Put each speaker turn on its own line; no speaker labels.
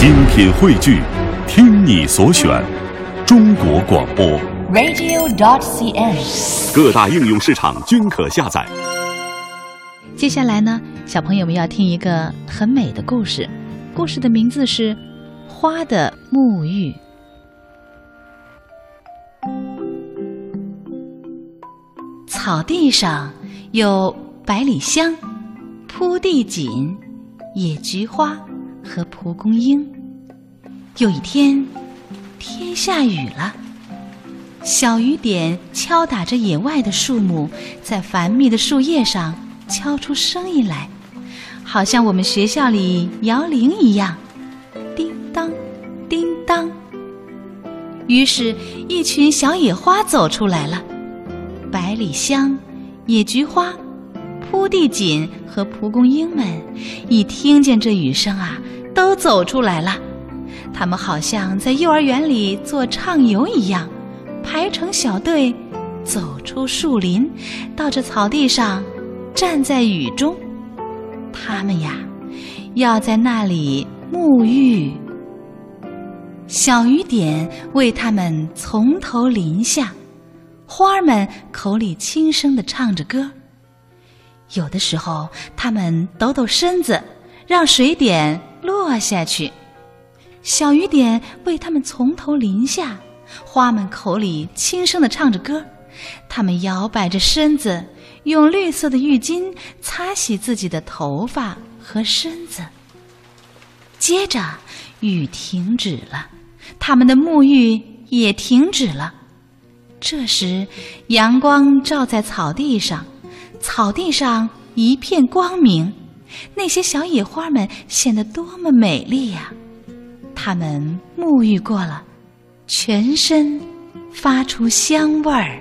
精品汇聚，听你所选，中国广播。
radio.dot.cn，。
各大应用市场均可下载。
接下来呢，小朋友们要听一个很美的故事，故事的名字是《花的沐浴》。草地上有百里香、铺地锦、野菊花和蒲公英。有一天，天下雨了，小雨点敲打着野外的树木，在繁密的树叶上敲出声音来，好像我们学校里摇铃一样，叮当，叮当。于是，一群小野花走出来了。百里香、野菊花、铺地锦和蒲公英们一听见这雨声啊，都走出来了。他们好像在幼儿园里做畅游一样，排成小队，走出树林，到这草地上，站在雨中。他们呀，要在那里沐浴。小雨点为他们从头淋下。花儿们口里轻声地唱着歌，有的时候它们抖抖身子，让水点落下去。小雨点为它们从头淋下，花们口里轻声地唱着歌，它们摇摆着身子，用绿色的浴巾擦洗自己的头发和身子。接着，雨停止了，它们的沐浴也停止了。这时，阳光照在草地上，草地上一片光明。那些小野花们显得多么美丽呀！它们沐浴过了，全身发出香味儿。